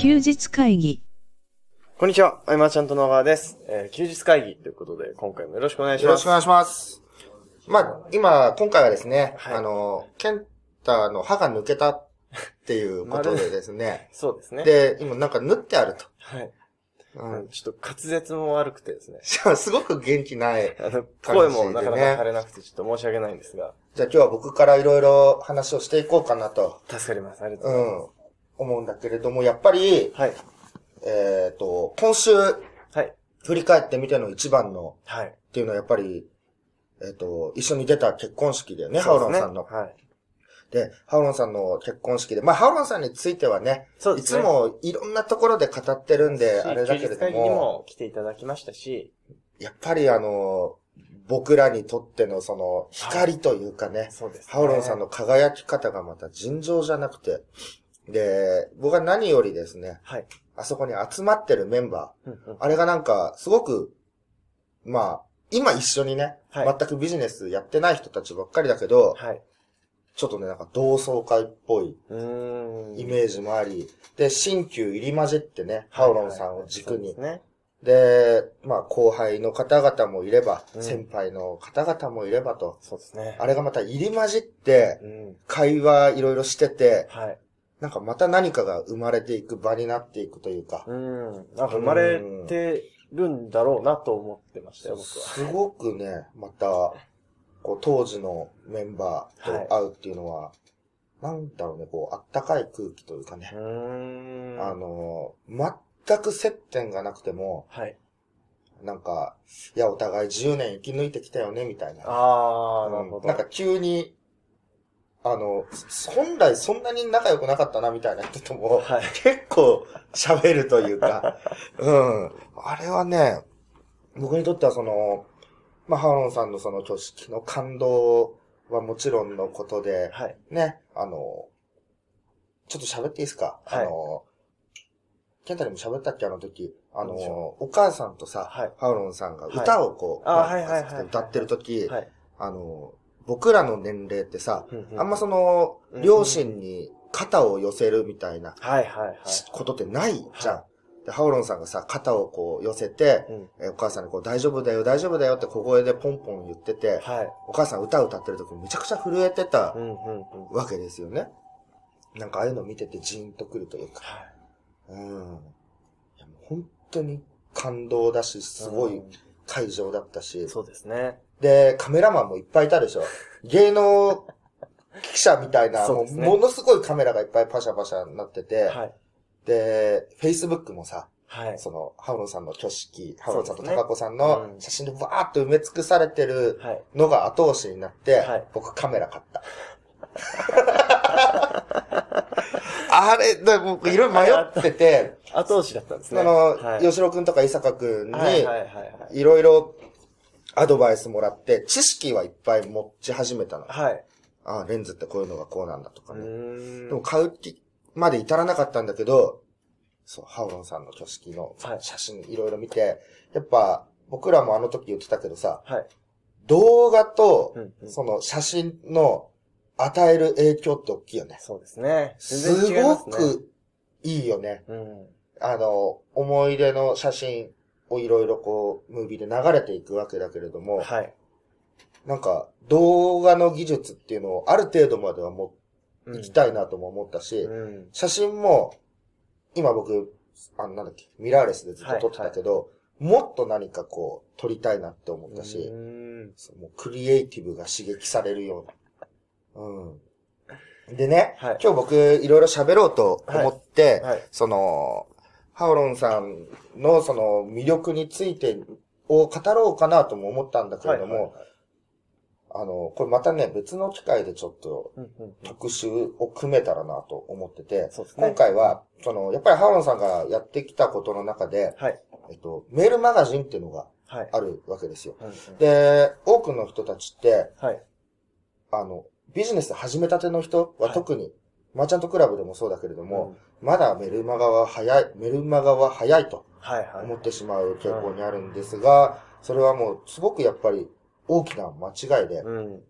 休日会議。こんにちは、あいまちゃんと野川です。えー休日会議ということで、今回もよろしくお願いします。よろしくお願いします。まあ、今、今回はですね、はいあの、ケンタの歯が抜けたっていうことでですね、そうですね。で、今なんか縫ってあると。はい。うん、ちょっと滑舌も悪くてですね。すごく元気ない。あの、声もなかなか枯れなくてちょっと申し訳ないんですが、じゃあ今日は僕からいろいろ話をしていこうかなと、助かります。ありがとううございます。ん、思うんだけれども、やっぱり、はい。えっ、と、今週はい。振り返ってみての一番のはい。っていうのはやっぱり、えっ、と、一緒に出た結婚式だよね、ハウロンさんの。はい。で、ハウロンさんの結婚式で、まあ、ハウロンさんについてはね、いつそうですね。もいろんなところで語ってるんで、あれだけれど休日会議にも、も来ていただきましたし、やっぱりあの、僕らにとってのその、光というかね、そうです、ね。ハウロンさんの輝き方がまた尋常じゃなくて、で、僕は何よりですね、はい。あそこに集まってるメンバうんうんー、あれがなんか、すごく、まあ、今一緒にね、はい全くビジネスやってない人たちばっかりだけど、はい。ちょっとね、なんか同窓会っぽい。イメージもあり、で、新旧入り混じってね、ハウロンさんを軸に。そうですね。で、まあ、後輩の方々もいれば、うん先輩の方々もいればと、そうですね。あれがまた入り混じってう、ん。会話いろいろしてて、はい。なんかまた何かが生まれていく場になっていくというか、うん。なんか生まれてるんだろうなと思ってましたよ、僕は。すごくね、また、こう、当時のメンバーと会うっていうのは、なんだろうね、こう、あったかい空気というかねう、ーん。あの、全く接点がなくても、はい。なんか、いや、お互い10年生き抜いてきたよね、みたいな。あー、うんなるほど。なんか急に、あの、本来そんなに仲良くなかったな、みたいな人とも、はい。結構喋るというか、うん。あれはね、僕にとってはその、まあ、ハーロンさんのその挙式の感動はもちろんのことで、はい。ね、あの、ちょっと喋っていいですか、はいあの、ケンタにも喋ったっけ？あの時。あのお母さんとさ、はいハウロンさんがはい歌をこう、はい歌ってる時、はい。あの、僕らの年齢ってさ、あんまその、両親に肩を寄せるみたいなはいはいはい。ことってないじゃん。はで、ハウロンさんがさ、肩をこう寄せて、うん。えお母さんにこう、大丈夫だよ、大丈夫だよって小声でポンポン言ってて、はい。お母さん歌を歌ってる時めちゃくちゃ震えてたうんうんうん。わけですよね。なんかああいうの見ててジーンとくるというか。はい。うん。いやもう本当に感動だし、すごいうん会場だったし。そうですね。で、カメラマンもいっぱいいたでしょ。芸能記者みたいな、もうものすごいカメラがいっぱいパシャパシャになってて、はい。で、Facebook もさ、はい。その、ハウロンさんの挙式、ハウロンさんとそうですね高子さんのうん写真でわーっと埋め尽くされてるはい。のが後押しになって、はい僕カメラ買った。あれ、で僕いろいろ迷ってて、後押しだったんですね。その、はい。吉野くんとか伊坂くんに。いろいろアドバイスもらって、知識はいっぱい持ち始めたの。はい。あレンズってこういうのがこうなんだとうかね。でも買う気まで至らなかったんだけど、そう、ハウロンさんの挙式のはい写真いろいろ見て、やっぱ僕らもあの時言ってたけどさ、はい。動画とその写真の与える影響って大きいよね。そうですね。す全然違いまごすね。くいいよね。うん。あの、思い出の写真をいろいろこう、ムービーで流れていくわけだけれども、はい。なんか動画の技術っていうのをある程度まではもううん行きたいなとも思ったし、うん。写真も、今僕、あの、なんだっけ、ミラーレスでずっと撮ってたけど、もっと何かこう、撮りたいなって思ったし、うそうもうクリエイティブが刺激されるような。うん。でね、はい今日僕いろいろ喋ろうと思って、はい。その、ハオロンさんのその魅力についてを語ろうかなとも思ったんだけれども、はいはいあの、これまたね、別の機会でちょっと特集を組めたらなと思ってて、今回は、その、やっぱりハオロンさんがやってきたことの中で、はい。えっと、メールマガジンっていうのがはい。あるわけですよ。うんうんで、多くの人たちって、はい。あの、ビジネス始めたての人ははい特に、マーチャントクラブでもそうだけれども、まだメルマガは早い、メルマガは早いと。思ってしまう傾向にあるんですが、それはもうすごくやっぱり大きな間違いで、うん。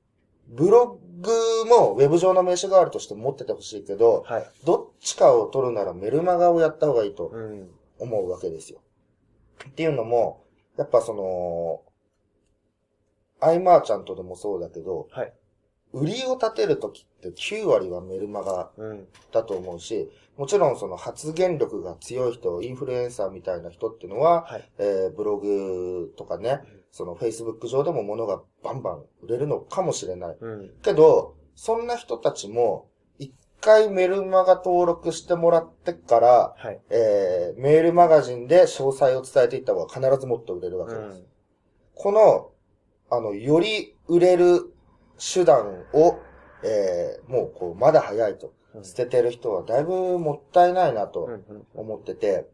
ブログもウェブ上の名刺代わりとして持っててほしいけど、はい。どっちかを取るならメルマガをやった方がいいとうん。思うわけですよ。っていうのも、やっぱその、アイマーちゃんとでもそうだけど、はい。売りを立てるときって9割はメルマガうん。だと思うし、もちろんその発言力が強い人、インフルエンサーみたいな人っていうのは、はい。えーブログとかね、その Facebook 上でも物がバンバン売れるのかもしれない。うん。けど、そんな人たちも、一回メルマガ登録してもらってから、はい。えーメールマガジンで詳細を伝えていった方が必ずもっと売れるわけです。うん。この、あの、より売れる手段を、えーもうこう、まだ早いと。うん捨ててる人はだいぶもったいないなとうん。うん。思ってて、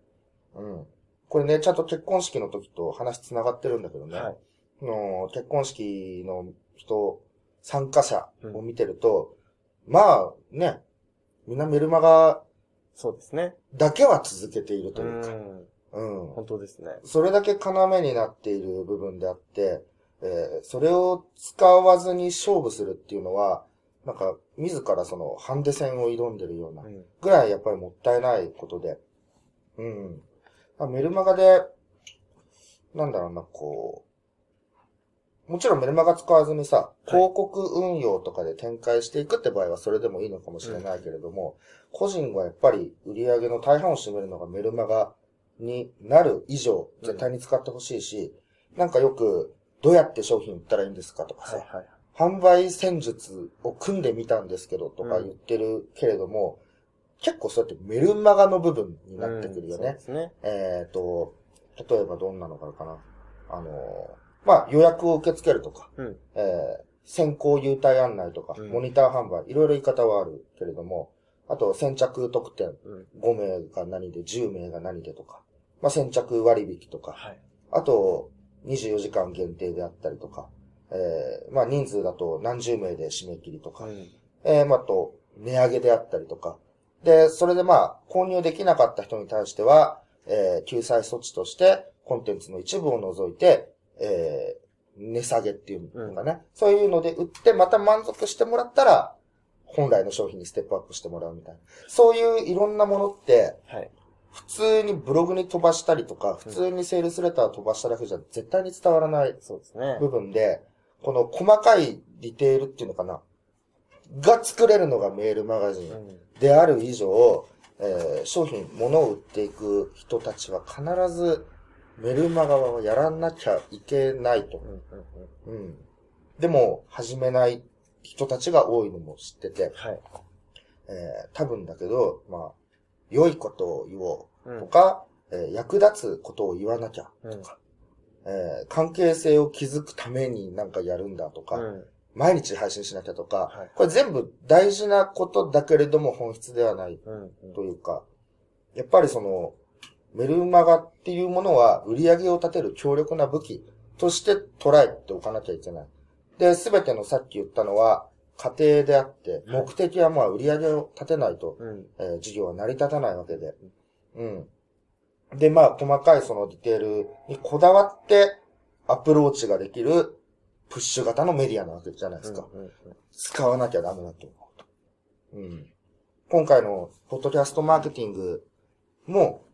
うん。これね、ちゃんと結婚式の時と話繋がってるんだけどね。はい。あの結婚式の人、参加者を見てると、まあね、みんなメルマガそうですね。だけは続けているとういうか、ん。うん。本当ですね。それだけ要になっている部分であって、えーそれを使わずに勝負するっていうのは、なんか、自らその、ハンデ戦を挑んでるようなう、ん。ぐらいやっぱりもったいないことで。うん。まあメルマガで、なんだろうな、こう、もちろんメルマガ使わずにさ、い広告運用とかで展開していくって場合はそれでもいいのかもしれないけれども、個人がやっぱり売り上げの大半を占めるのがメルマガになる以上、うん絶対に使ってほしいし、なんかよく、どうやって商品売ったらいいんですかとかさ、はいはい。販売戦術を組んでみたんですけどとか言ってるけれども、結構そうやってメルマガの部分になってくるよねうんね。えっ、と、例えばどんなのがあるかな。あのーまあ、予約を受け付けるとか、うん。えー先行優待案内とか、うんモニター販売、いろいろ言い方はあるけれども、あと先着特典、うん。5名が何で、10名が何でとか、まあ、先着割引とか、はい。あと、24時間限定であったりとか、えーまあ人数だと何十名で締め切りとか、うん。えーまああと、値上げであったりとか。で、それでまあ、購入できなかった人に対しては、えー救済措置として、コンテンツの一部を除いて、えー値下げっていうのがね、そういうので売って、また満足してもらったら、本来の商品にステップアップしてもらうみたいな。そういういろんなものって、はい。普通にブログに飛ばしたりとか、普通にセールスレター飛ばしただけじゃ絶対に伝わらない。部分で、この細かいディテールっていうのかな、が作れるのがメールマガジンうん。である以上、えー商品、物を売っていく人たちは必ずメルマガはやらなきゃいけないとう。ん。うん。うん。でも、始めない人たちが多いのも知ってて、はい。えー多分だけど、まあ、良いことを言おう。うとか、えー役立つことを言わなきゃ。うん。とか、えー関係性を築くためになんかやるんだとか、うん。毎日配信しなきゃとか、はい。これ全部大事なことだけれども本質ではない。うん。というか、やっぱりその、メルマガっていうものは売り上げを立てる強力な武器として捉えておかなきゃいけない。で、すべてのさっき言ったのは家庭であって、目的はまあ売り上げを立てないと、うん。えー事業は成り立たないわけで。うん。で、まあ、細かいそのディテールにこだわってアプローチができるプッシュ型のメディアなわけじゃないですか。うん。うん。使わなきゃダメだと思うと。うん。今回のポッドキャストマーケティングも、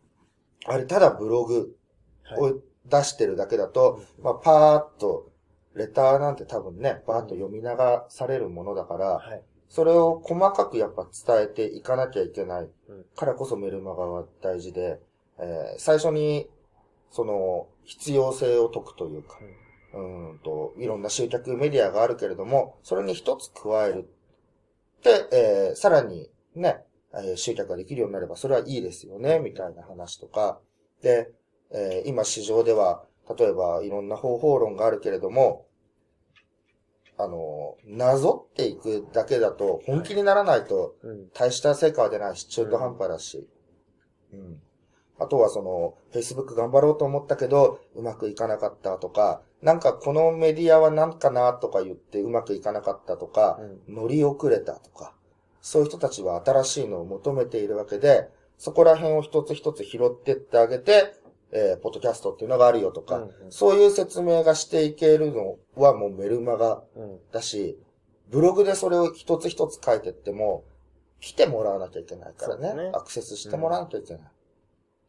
あれただブログはい。を出してるだけだと、まあパーッと、レターなんて多分ね、パーッと読み流されるものだから、はい。それを細かくやっぱ伝えていかなきゃいけないうんからこそメルマガは大事で、えー最初に、その、必要性を解くというか、うーんと、いろんな集客メディアがあるけれども、それに一つ加える。で、えーさらにね、えー集客ができるようになれば、それはいいですよね、みたいな話とか。で、えー今市場では、例えばいろんな方法論があるけれども、あの、なぞっていくだけだと、本気にならないと、うん。大した成果は出ないし、中途半端だし。うん。あとはその、Facebook 頑張ろうと思ったけど、うまくいかなかったとか、なんかこのメディアは何かなとか言ってうまくいかなかったとか、乗り遅れたとか、そういう人たちは新しいのを求めているわけで、そこら辺を一つ一つ拾ってってあげて、えー、ポッドキャストっていうのがあるよとか、うんうんそういう説明がしていけるのはもうメルマガうん。だし、ブログでそれを一つ一つ書いてっても、来てもらわなきゃいけないからね。ねアクセスしてもらわなきゃいけない。っ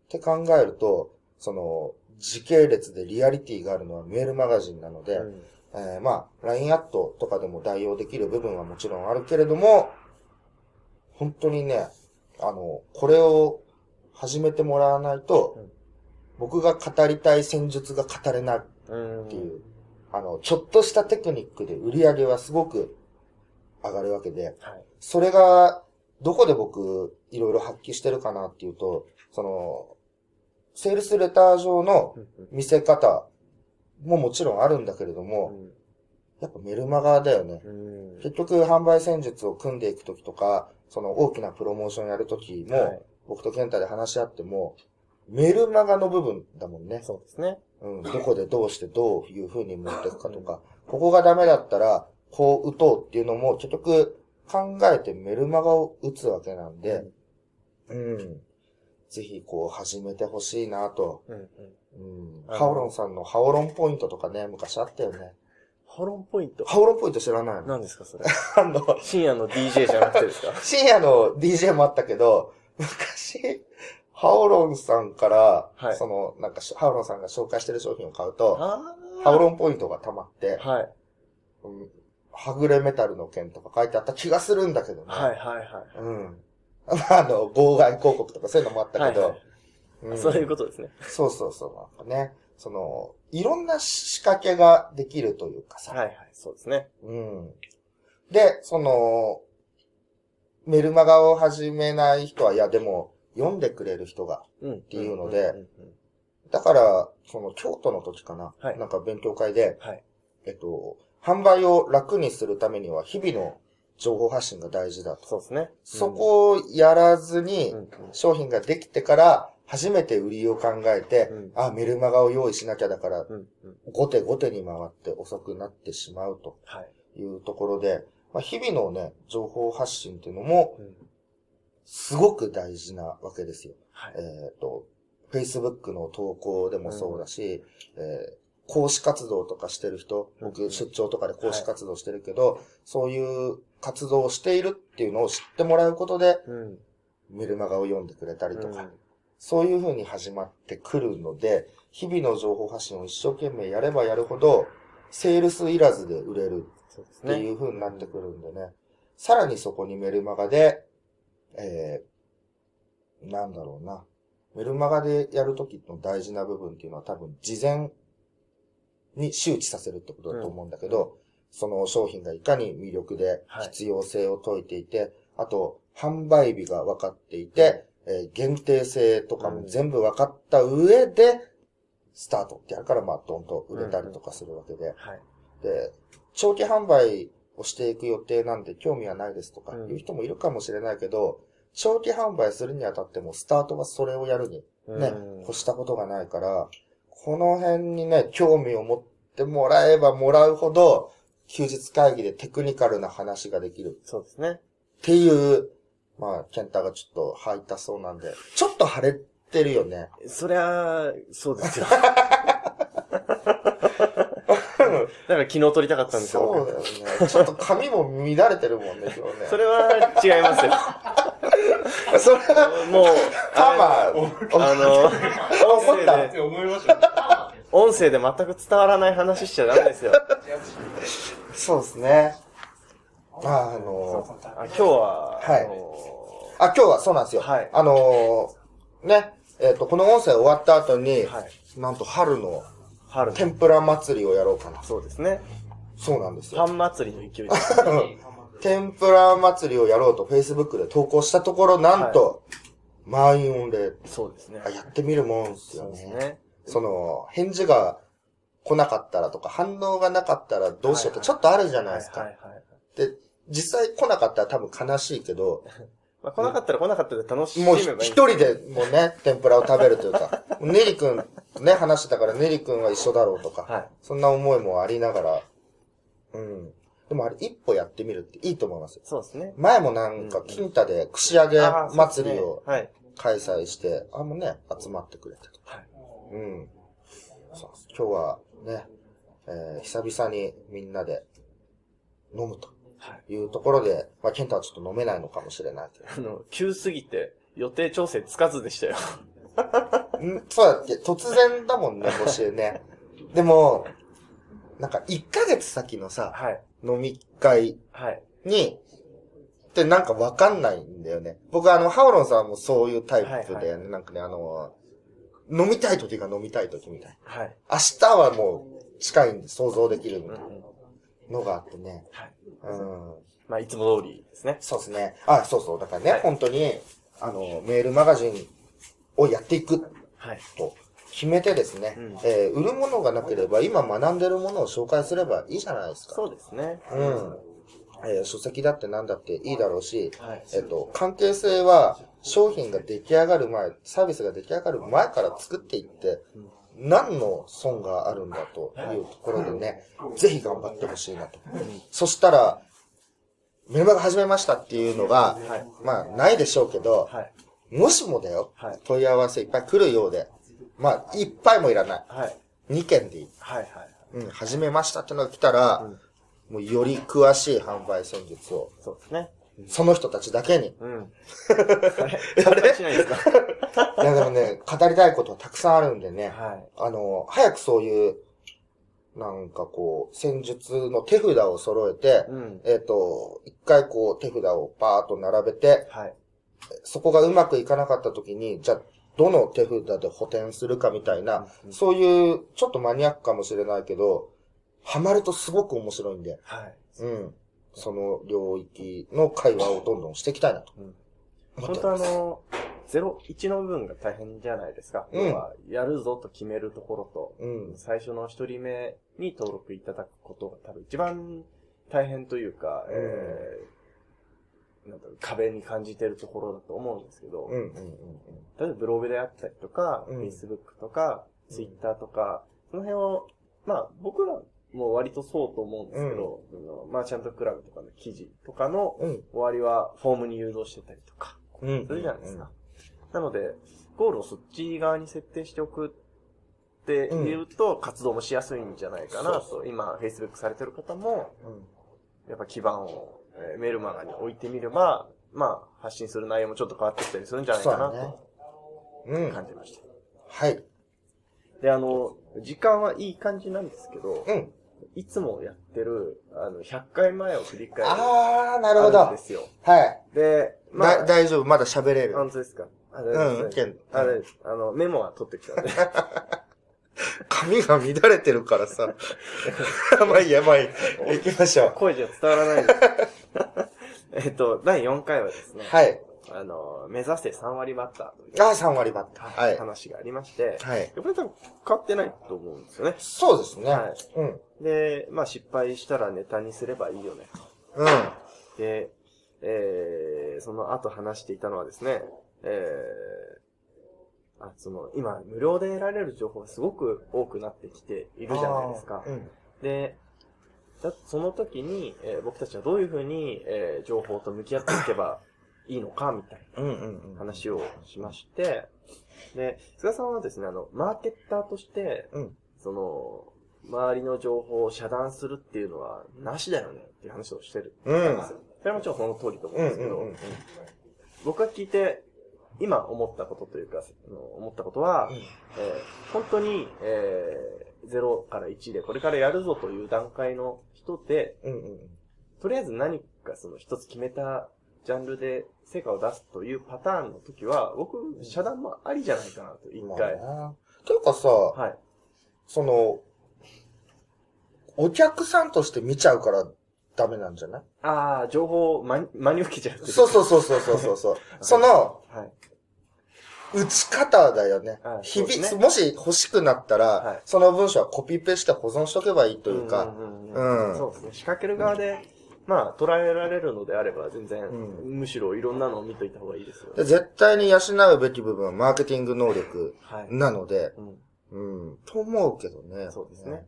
て考えると、その、時系列でリアリティがあるのはメールマガジンなので、うんえーまあ、LINE アットとかでも代用できる部分はもちろんあるけれども、本当にね、あの、これを始めてもらわないと、うん僕が語りたい戦術が語れないうん。っていう、あの、ちょっとしたテクニックで売り上げはすごく上がるわけで、はい。それが、どこで僕、いろいろ発揮してるかなっていうと、その、セールスレター上のうんうん見せ方ももちろんあるんだけれども、やっぱメルマガだよね。うん。結局、販売戦術を組んでいくときとか、その大きなプロモーションやるときも、はい僕とケンタで話し合っても、メルマガの部分だもんね。そうですね。うん、どこでどうしてどういう風に持っていくかとか、ここがダメだったら、こう打とうっていうのも結局考えてメルマガを打つわけなんで、うん。ぜひこう始めてほしいなと。うんうん。うん。ハオロンさんのハオロンポイントとかね、昔あったよね。ホロンポイント？ハオロンポイント知らないの？何ですか、それ？あの、深夜の DJ じゃなくてですか？深夜の DJ もあったけど、昔、ハオロンさんから、はいその、なんかし、ハオロンさんが紹介してる商品を買うと、あハオロンポイントが溜まって、はい。うんはぐれメタルの件とか書いてあった気がするんだけどね。はいはいはい。うん。まあ、あの、妨害広告とかそういうのもあったけど、はいはいうんそういうことですね。そうそうそう。なんかね、その、いろんな仕掛けができるというかさ。はいはい、そうですね。うん。で、その、メルマガを始めない人は、いや、でも、読んでくれる人が。うん。っていうのでだから、その、京都の時かな。はいなんか勉強会で、はい。えっと、販売を楽にするためには、日々の情報発信が大事だと。そうですね。そこをやらずに商品ができてから、初めて売りを考えて、うんあ、メルマガを用意しなきゃだから、うんうん。後手後手に回って遅くなってしまうとはい。いうところで、まあ、日々のね、情報発信っていうのも、うんすごく大事なわけですよ。はい。えっ、と、Facebook の投稿でもそうだし、えー講師活動とかしてる人、うん僕出張とかで講師活動してるけど、そういう活動をしているっていうのを知ってもらうことで、うん。メルマガを読んでくれたりとか、うんそういう風に始まってくるので、日々の情報発信を一生懸命やればやるほど、セールスいらずで売れる。っていう風になってくるんでね。さらにそこにメルマガで、えー、なんだろうな。メルマガでやるときの大事な部分っていうのは多分事前に周知させるってことだと思うんだけど、その商品がいかに魅力ではい必要性を解いていて、あと販売日が分かっていて、えー限定性とかも全部分かった上で、スタートってやるから、まあ、どんと売れたりとかするわけで。はい。で、長期販売をしていく予定なんで興味はないですとかうんいう人もいるかもしれないけど、長期販売するにあたってもスタートはそれをやるにねうん、越したことがないから、この辺にね、興味を持ってもらえばもらうほど、休日会議でテクニカルな話ができるそうですね。っていう、まあ、ケンタがちょっと吐いたそうなんで、ちょっと腫れてるよね。そりゃ、そうですよ。だから昨日撮りたかったんですよ。そうだよね。ちょっと髪も乱れてるもんね、今日ね。それは違いますよ。それは、もう、パマ、あの、音声思ったで、音声で全く伝わらない話しちゃダメですよ。そうですね。ああの、あ今日は、はいあ今日はそうなんですよ。はいあのーね、えっ、と、この音声終わった後に、はい。なんと春の春の天ぷら祭りをやろうかな。そうですね。そうなんですよ。パン祭りの勢いです。天ぷら祭りをやろうと Facebook で投稿したところ、なんと、満員御礼。そうですねあ。やってみるもんですよそうですね。ね。その、返事が来なかったらとか、反応がなかったらどうしようってちょっとあるじゃないですか。はいはいはい。で、実際来なかったら多分悲しいけど、まあ、来なかったら来なかったで楽しめもう一人でもうね、天ぷらを食べるというか、ネリ君とね、話してたからネリ君は一緒だろうとか、はい。そんな思いもありながら、うん。でもあれ一歩やってみるっていいと思いますよ。そうですね。前もなんか、金太で串揚げ祭りを開催して、あれもね、集まってくれてと。はい。はい。うん。そう今日はね、えー久々にみんなで飲むというところで、まあ、ケンタはちょっと飲めないのかもしれないけど。あの、急すぎて予定調整つかずでしたよ。んそうだっけ突然だもんね、募集ね。でも、なんか1ヶ月先のさ、はい。飲み会はい。に、ってなんかわかんないんだよね。僕あの、ハオロンさんもそういうタイプだよね。はいはなんかね、あの、飲みたい時が飲みたい時みたいな。はい。明日はもう近いんで想像できるみたい。なのがあってね。はい。うん。まあ、いつも通りですね。そうですね。あ、そうそう。だからね、はい本当に、あの、メールマガジンをやっていくはい。と決めてですね、うんえー売るものがなければ今学んでるものを紹介すればいいじゃないですか。そうですね。うん。えー書籍だって何だっていいだろうし、はい。えっと、関係性は商品が出来上がる前、サービスが出来上がる前から作っていって、何の損があるんだというところでね、ぜひ頑張ってほしいなと。そしたら、メルマガ始めましたっていうのが、はい。まあ、ないでしょうけど、はい。もしもだよ、はい。問い合わせいっぱい来るようで、まあ、いっぱいもいらない。はい。2件でいい。はい。はい。うん、始めましたってのが来たら、うんもうより詳しい販売戦術を、そうですね。その人たちだけに。うん。あれ？しないですか？いや、でもね、語りたいことはたくさんあるんでね、はい。あの、早くそういう、なんかこう、戦術の手札を揃えて、うん。えっ、と、一回こう手札をバーっと並べて、はい。そこがうまくいかなかった時に、じゃあ、どの手札で補填するかみたいな、うんそういう、ちょっとマニアックかもしれないけど、ハマるとすごく面白いんで、はい。うん。その領域の会話をどんどんしていきたいなとうん本当あ。の、0、1の部分が大変じゃないですか。うんやるぞと決めるところと、うん。最初の一人目に登録いただくことが多分一番大変というか、うんえーなんだろう壁に感じてるところだと思うんですけど、うんうんうん例えばブログであったりとか、うん Facebook とか、Twitter とか、その辺を、まあ僕らも割とそうと思うんですけど、そのマーチャントクラブとかの記事とかのうん。うん。終わりはフォームに誘導してたりとか、うん。するじゃないですか。なので、ゴールをそっち側に設定しておくっていうと、活動もしやすいんじゃないかなそうと、今、Facebook されてる方も、うん。やっぱ基盤を、えーメールマガに置いてみれば、まあ、発信する内容もちょっと変わってきたりするんじゃないかなとうん。感じました。はい。で、あの、時間はいい感じなんですけど、うん。いつもやってる、あの、100回前を振り返る。あー、なるほど。はあんですよ。い。で、まあ、だ、大丈夫。まだ喋れる。本当ですか？あれうんですねあれ、あの、メモは取ってきたんで。髪が乱れてるからさ。まあいいや、まあいい。行きましょう。声じゃ伝わらないんです。えっと、第4回はですね、はい。あの、目指せ3割バッターという、あー、3割バッター。はい。話がありまして、はい。やっぱり多分変わってないと思うんですよね。そうですね。はいうん。で、まあ失敗したらネタにすればいいよね。うん。で、えー、その後話していたのはですね、えー、あ、その、今、無料で得られる情報がすごく多くなってきているじゃないですかうん。で、だその時に、えー僕たちはどういうふうに、えー情報と向き合っていけばいいのか、みたいうんうんうん。な話をしまして、で、菅さんはですね、あの、マーケッターとして、うん。その、周りの情報を遮断するっていうのは、なしだよねっていう話をしてる。うん。それはもちろんその通りと思ううんんですけど、うんうん。僕が聞いて、今思ったことというか、思ったことは、えー本当に、えー0から1でこれからやるぞという段階の人で、うんうん。とりあえず何かその一つ決めたジャンルで成果を出すというパターンの時は、僕、遮断もありじゃないかなと、一まあ回。な。ていうかさ、はい。その、お客さんとして見ちゃうからダメなんじゃない？ああ、情報を真に受けちゃうそうそうそうそうそうそう。その、はい。打ち方だよねは。い日々、ねもし欲しくなったら、はいその文章はコピペして保存しとけばいいというか、んうんうんうんそうですね。仕掛ける側で、まあ、捉えられるのであれば、全然、うむしろいろんなのを見といた方がいいですよね。で絶対に養うべき部分はマーケティング能力はい。なので、うん。うん、と思うけどね。そうですね。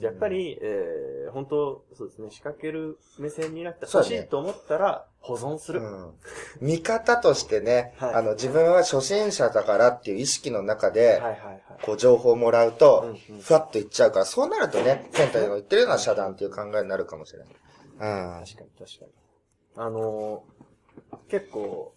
あ、やっぱり、えー、本当そうですね、仕掛ける目線になって欲しいと思ったら、保存する。うん見方としてね、はいあの、自分は初心者だからっていう意識の中で、はいはいはい。こう、情報をもらうと、ふわっといっちゃうから、そうなるとね、センターで言ってるような遮断っていう考えになるかもしれない。うん。確かに確かに。あのー結構、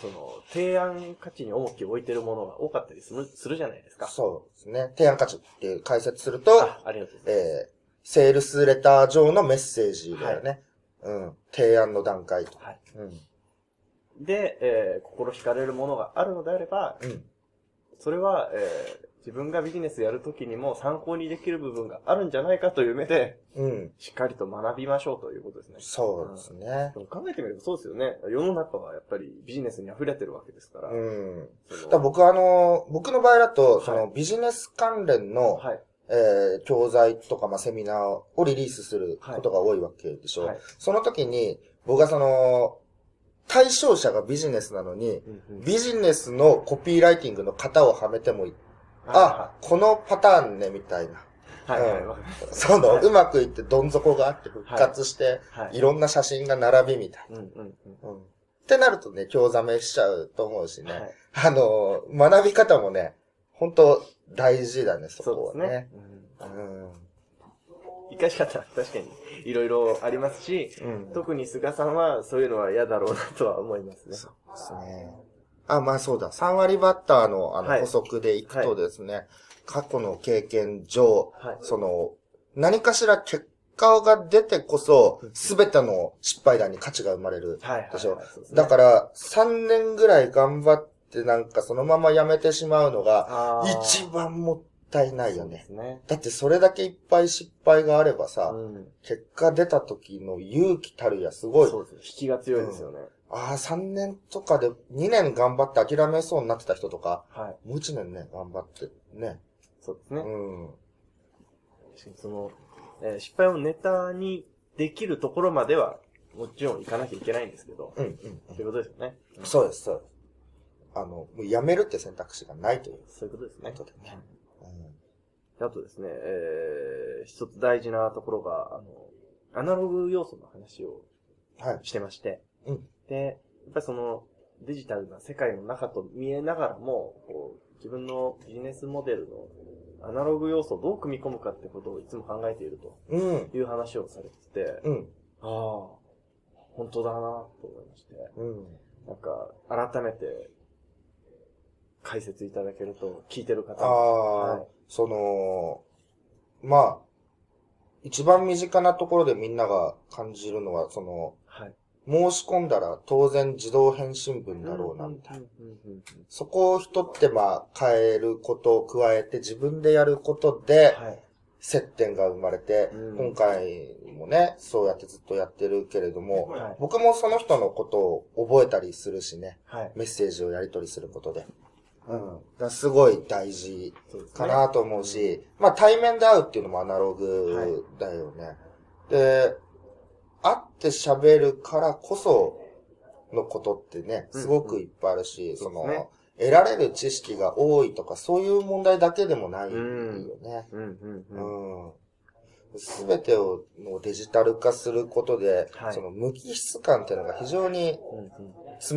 その、提案価値に重きを置いてるものが多かったりするするじゃないですか。そうですね。提案価値っていう解説すると、あ、ありがとうございます。えー、セールスレター上のメッセージだよね。うん。提案の段階と。はい。うん。で、えー心惹かれるものがあるのであれば、うん。それは、えー自分がビジネスやるときにも参考にできる部分があるんじゃないかという目で、うん。しっかりと学びましょうということですね。そうですね。でも考えてみればそうですよね。世の中はやっぱりビジネスに溢れてるわけですから。うん。だ僕はあの、僕の場合だと、そはのビジネス関連の、はい。えー教材とか、まあ、セミナーをリリースすることが多いわけでしょ。はい。その時に、僕はその、対象者がビジネスなのに、うんうんビジネスのコピーライティングの型をはめてもいい。あは、このパターンね、みたいな。いはい。はいはい。うその、はいうまくいってどん底があって復活して、はい。いろんな写真が並びみたいうんうんうん。な。うん。ってなるとね、興ざめしちゃうと思うしね。はい。あの、学び方もね、本当大事だね、そこはねそうですね。。うん。うん生かし方は確かにいろいろありますし、うん。特に菅さんはそういうのは嫌だろうなとは思いますね。そうですね。あ、まあそうだ。3割バッターのあのはい補足でいくとですね、過去の経験上、はい。その、何かしら結果が出てこそ、すべての失敗談に価値が生まれる。はい。はい。でしょはいそうですねだから、3年ぐらい頑張ってなんかそのままやめてしまうのが、一番もったいないよね。ね。だってそれだけいっぱい失敗があればさ、うん。結果出た時の勇気たるやすごい。そうですね。引きが強いですよね。ああ、3年とかで2年頑張って諦めそうになってた人とか、はい。もう1年ね、頑張ってね。そうですね。うん。確かにその、えー失敗をネタにできるところまでは、もちろん行かなきゃいけないんですけど、うん、うん。そういうことですよね。うんそうです、そうです。あの、もうやめるって選択肢がないというそういうことですねこ。とでね。であとですね、えー、一つ大事なところが、あの、アナログ要素の話をうん。はい。してまして、うんで、やっぱりその、デジタルな世界の中と見えながらも、こう、自分のビジネスモデルのアナログ要素をどう組み込むかってことをいつも考えているうん。という話をされてて、うん。ああ、本当だなと思いまして、うん。なんか、改めて、解説いただけると、聞いてる方あもあ、はいその、まあ、一番身近なところでみんなが感じるのは、その、はい。申し込んだら当然自動返信文だろうな、みたいな。そこを一手間変えることを加えて自分でやることではい。接点が生まれて、うん今回もね、そうやってずっとやってるけれども、はい。僕もその人のことを覚えたりするしね、はい。メッセージをやり取りすることで。うん。だすごい大事かなと思うし、まあ対面で会うっていうのもアナログだよね。で、会って喋るからこそのことってね、すごくいっぱいあるし、その、そうですね得られる知識が多いとか、そういう問題だけでもないよね。うんうんうん。うん。すべてをのデジタル化することで、はいその無機質感っていうのが非常にうんうん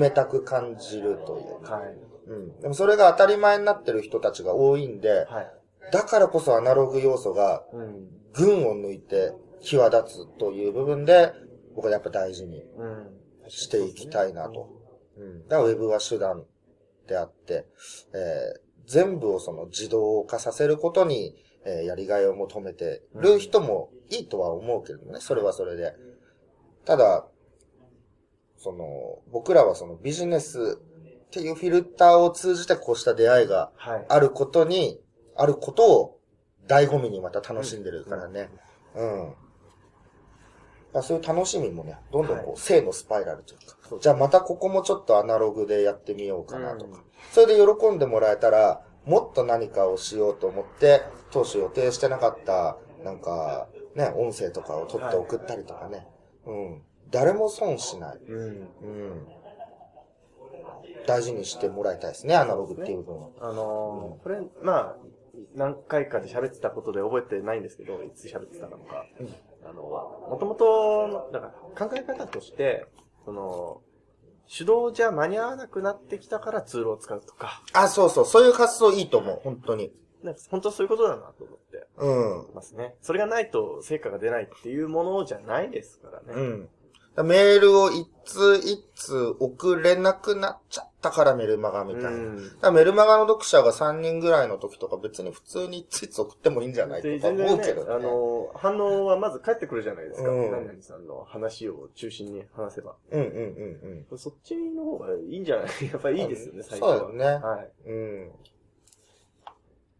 冷たく感じるという。はい。うん。でもそれが当たり前になってる人たちが多いんで、はい。だからこそアナログ要素がうん。群を抜いて際立つという部分で、僕はやっぱ大事にうん。していきたいなと。うん。だからウェブは手段であって、えー全部をその自動化させることに、えーやりがいを求めてる人もいいとは思うけどね、それはそれで。ただ、その、僕らはそのビジネスっていうフィルターを通じてこうした出会いがはい。あることに、あることを醍醐味にまた楽しんでるからね。うん。だからそういう楽しみもね、どんどんこう、はい正のスパイラルというか、じゃあまたここもちょっとアナログでやってみようかなとか、うんそれで喜んでもらえたら、もっと何かをしようと思って、当初予定してなかった、なんか、ね、音声とかを取って送ったりとかね。うん。誰も損しない。うん。うん。大事にしてもらいたいですね、アナログっていう部分は。あのーこれ、まあ、何回かで喋ってたことで覚えてないんですけど、いつ喋ってたのか。あの、もともと、だから考え方として、その、手動じゃ間に合わなくなってきたからツールを使うとか、あ、そうそう、そういう発想いいと思う、本当に。なんか本当はそういうことだなと思ってうん。ますね。それがないと成果が出ないっていうものじゃないですからね。うん。メールを一通一通送れなくなっちゃったからメルマガみたいな。うんメルマガの読者が3人ぐらいの時とか別に普通にいついつ送ってもいいんじゃないとでか思うけど、ね。あの、反応はまず返ってくるじゃないですか。うん何々さんの話を中心に話せば。うんうんうんうん。そっちの方がいいんじゃない？やっぱりいいですよね、最初は。そうだよねはい。うん。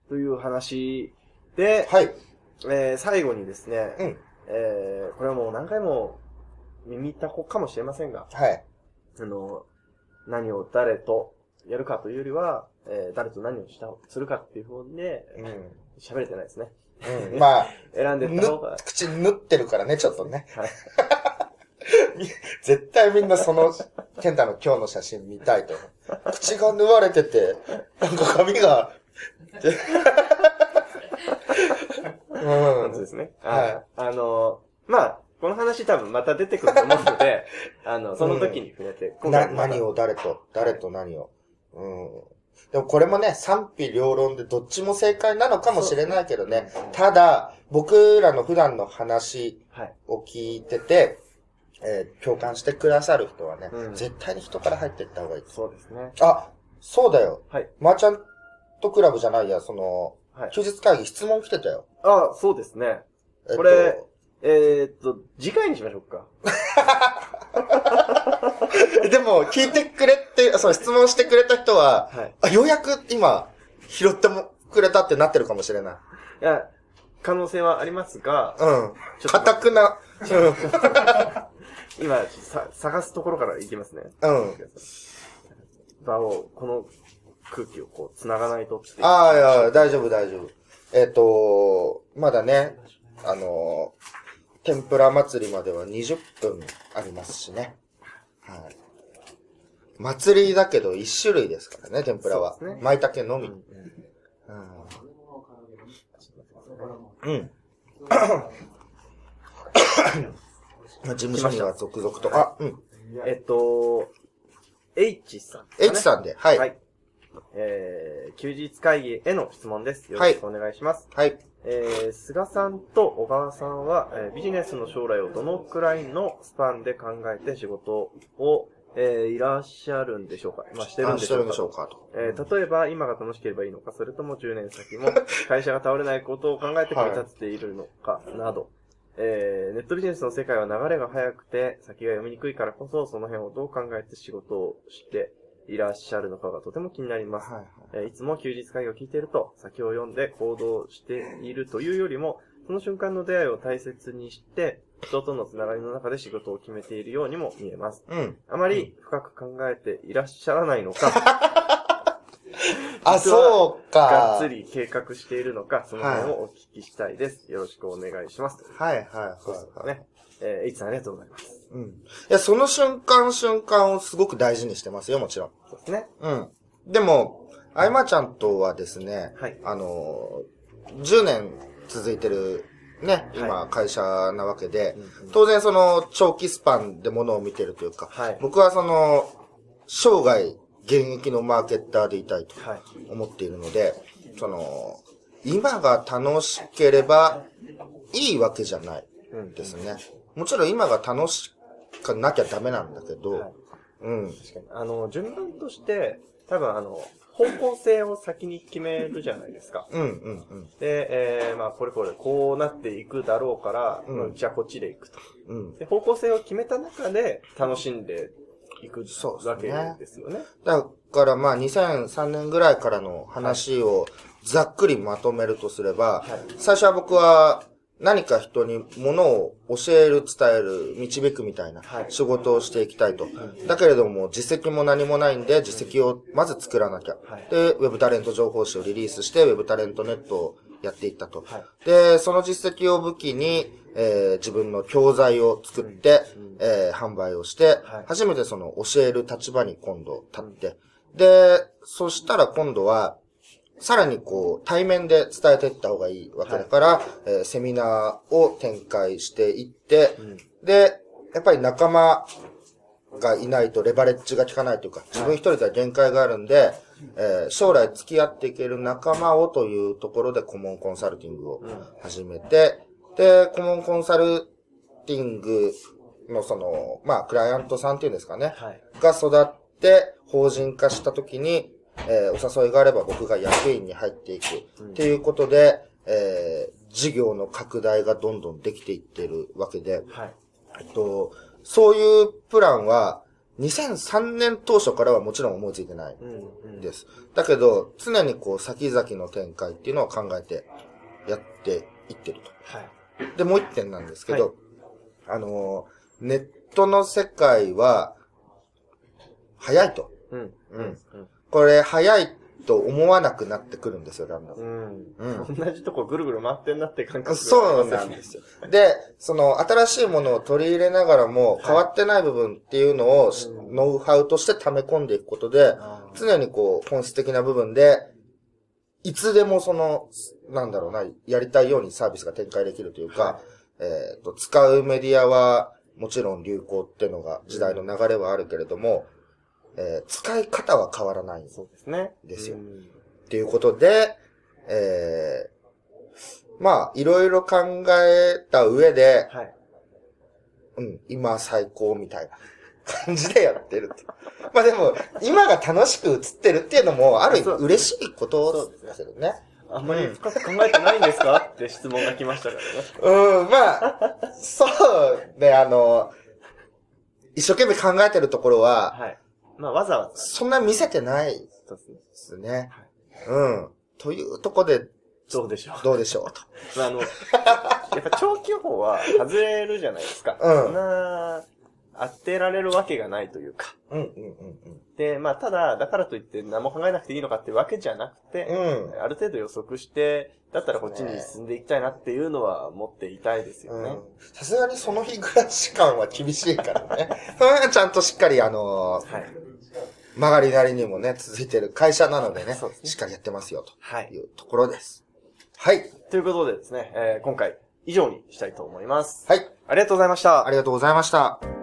という話で、はい。えー最後にですね、うんえーこれはもう何回も耳たこかもしれませんが、はい。あの、何を誰とやるかというよりは、えー誰と何をした、するかっていう方で、うん。喋れてないですね。うん、まあ、選んでいった方が、口縫ってるからね、ちょっとね。はい。絶対みんなその、ケンタの今日の写真見たいと。口が縫われてて、なんか髪が、うん。そうですね。はいああの、まあ、この話多分また出てくると思うので、あの、その時に触れて、今な、回また何を誰と、誰と何を。うん。でもこれもね、賛否両論でどっちも正解なのかもしれないけどね。ただ、僕らの普段の話はい。を聞いてて、えー共感してくださる人はね、うん絶対に人から入っていった方がいい。そうですね。あ、そうだよ。はい。マーチャントクラブじゃないや、その、はい。休日会議質問来てたよ。あ、そうですね。えっとこれえー、っと、次回にしましょうか。でも、聞いてくれって、その質問してくれた人は、はい。あ、ようやく今、拾ってもくれたってなってるかもしれない。いや、可能性はありますが、うん。ちょっとかたくな。今、さ、探すところからいきますね。うん。うん。場を、この空気をこう、繋がないとって。ああ、いや、大丈夫、大丈夫。えっ、と、まだね、あの、天ぷら祭りまでは20分ありますしね。はい。祭りだけど1種類ですからね、天ぷらは。舞茸のみ。うんうん。うん。事務所には続々と。あ、うん。えっと、H さんね、H さんで、はい。ははいい。。えー、休日会議への質問です。よろしくお願いします。はい。えー、菅さんと小川さんは、えービジネスの将来をどのくらいのスパンで考えて仕事を、えーいらっしゃるんでしょうか？まあ、してるんでしょうか？してるんでしょうかと。えー例えば、今が楽しければいいのか、それとも10年先も会社が倒れないことを考えて組み立てているのか、など。えーネットビジネスの世界は流れが速くて、先が読みにくいからこそ、その辺をどう考えて仕事をしていらっしゃるのかがとても気になります。はいはい。えーいつも休日会議を聞いていると、先を読んで行動しているというよりも、その瞬間の出会いを大切にして、人とのつながりの中で仕事を決めているようにも見えます。うん。あまり深く考えていらっしゃらないのか、あ、そうか。がっつ。り計画しているのか、その辺をお聞きしたいです。よろしくお願いします。はいはいはい、そうですはい。ね。えー、いつさんありがとうございます。うん。いや、その瞬間瞬間をすごく大事にしてますよ、もちろん。そうですね。うん。でも、あいまちゃんとはですね、はいあのー、10年続いてる、ね、い今、会社なわけで、うんうん当然その、長期スパンでものを見てるというか、はい僕はその、生涯、現役のマーケッターでいたいとはい。思っているので、その、今が楽しければいいわけじゃないうん。ですね。もちろん今が楽しかなきゃダメなんだけど、はいうん。確かに。あの、順番として、多分あの、方向性を先に決めるじゃないですか。うん、うん、うん。で、えー、まあ、これこれ、こうなっていくだろうから、うんうんじゃあこっちで行くと。うん。で、方向性を決めた中で、楽しんでいくそうですねわけですよね。だからまあ2003年ぐらいからの話をざっくりまとめるとすれば、はい最初は僕は何か人に物を教える、伝える、導くみたいなはい。仕事をしていきたいと。だけれども実績も何もないんで実績をまず作らなきゃ。はい。で、ウェブタレント情報誌をリリースして、ウェブタレントネットをやっていったと。はい。で、その実績を武器に、えー自分の教材を作って、うん。えー販売をして、はい。初めてその教える立場に今度立って、で、そしたら今度は、さらにこう、対面で伝えていった方がいいわけだから、えーセミナーを展開していって、うん。で、やっぱり仲間がいないとレバレッジが効かないというか、自分一人では限界があるんで、えー将来付き合っていける仲間をというところで顧問コンサルティングを始めて、で、顧問コンサルティングのその、まあ、クライアントさんっていうんですかね、はい。が育って法人化したときに、えーお誘いがあれば僕が役員に入っていくっていうことで、えー事業の拡大がどんどんできていってるわけで、はい。えっと、そういうプランは、2003年当初からはもちろん思いついてないうん。うん。です。だけど、常にこう、先々の展開っていうのを考えてやっていってるはい。と。で、もう一点なんですけど、あのー、ネットの世界は、早いと。うん。ううんん。これ、早いと思わなくなってくるんですよ、だんだん。うん。うん同じとこぐるぐる回ってんなって感覚がそうなんですよ。で、その新しいものを取り入れながらもい変わってない部分っていうのをしうんノウハウとして溜め込んでいくことで、常にこう本質的な部分で、いつでもその、なんだろうな、やりたいようにサービスが展開できるというか、えっ、と、使うメディアはもちろん流行っていうのが時代の流れはあるけれども、えー使い方は変わらないんですそうですね。ですようんっていうことで、えー、まあ、いろいろ考えた上で、はい。うん、今最高みたいな感じでやってると。まあでも、今が楽しく映ってるっていうのも、ある意味嬉しいことですよね。あんまり深く考えてないんですか？って質問が来ましたからね。うん、まあ、そうね、あの、一生懸命考えてるところは、はい。まあ、わざわざ。そんな見せてないですね。ですね。うん。というとこで、どうでしょう？どうでしょう？と。まあ、あの、やっぱ長期予報は外れるじゃないですか。うんな、当てられるわけがないというか。うん、うん、うん、で、まあ、ただ、だからといって何も考えなくていいのかってわけじゃなくて、うん。ある程度予測して、だったらこっちに進んでいきたいなっていうのは持っていたいですよね。うん。さすがにその日暮らし感は厳しいからね。そちゃんとしっかりあのーはい。曲がりなりにもね、続いてる会社なのでね、そうですねしっかりやってますよ、はい。というところです。はい。ということでですね、えー今回以上にしたいと思います。はい。ありがとうございましたあ。りがとうございました。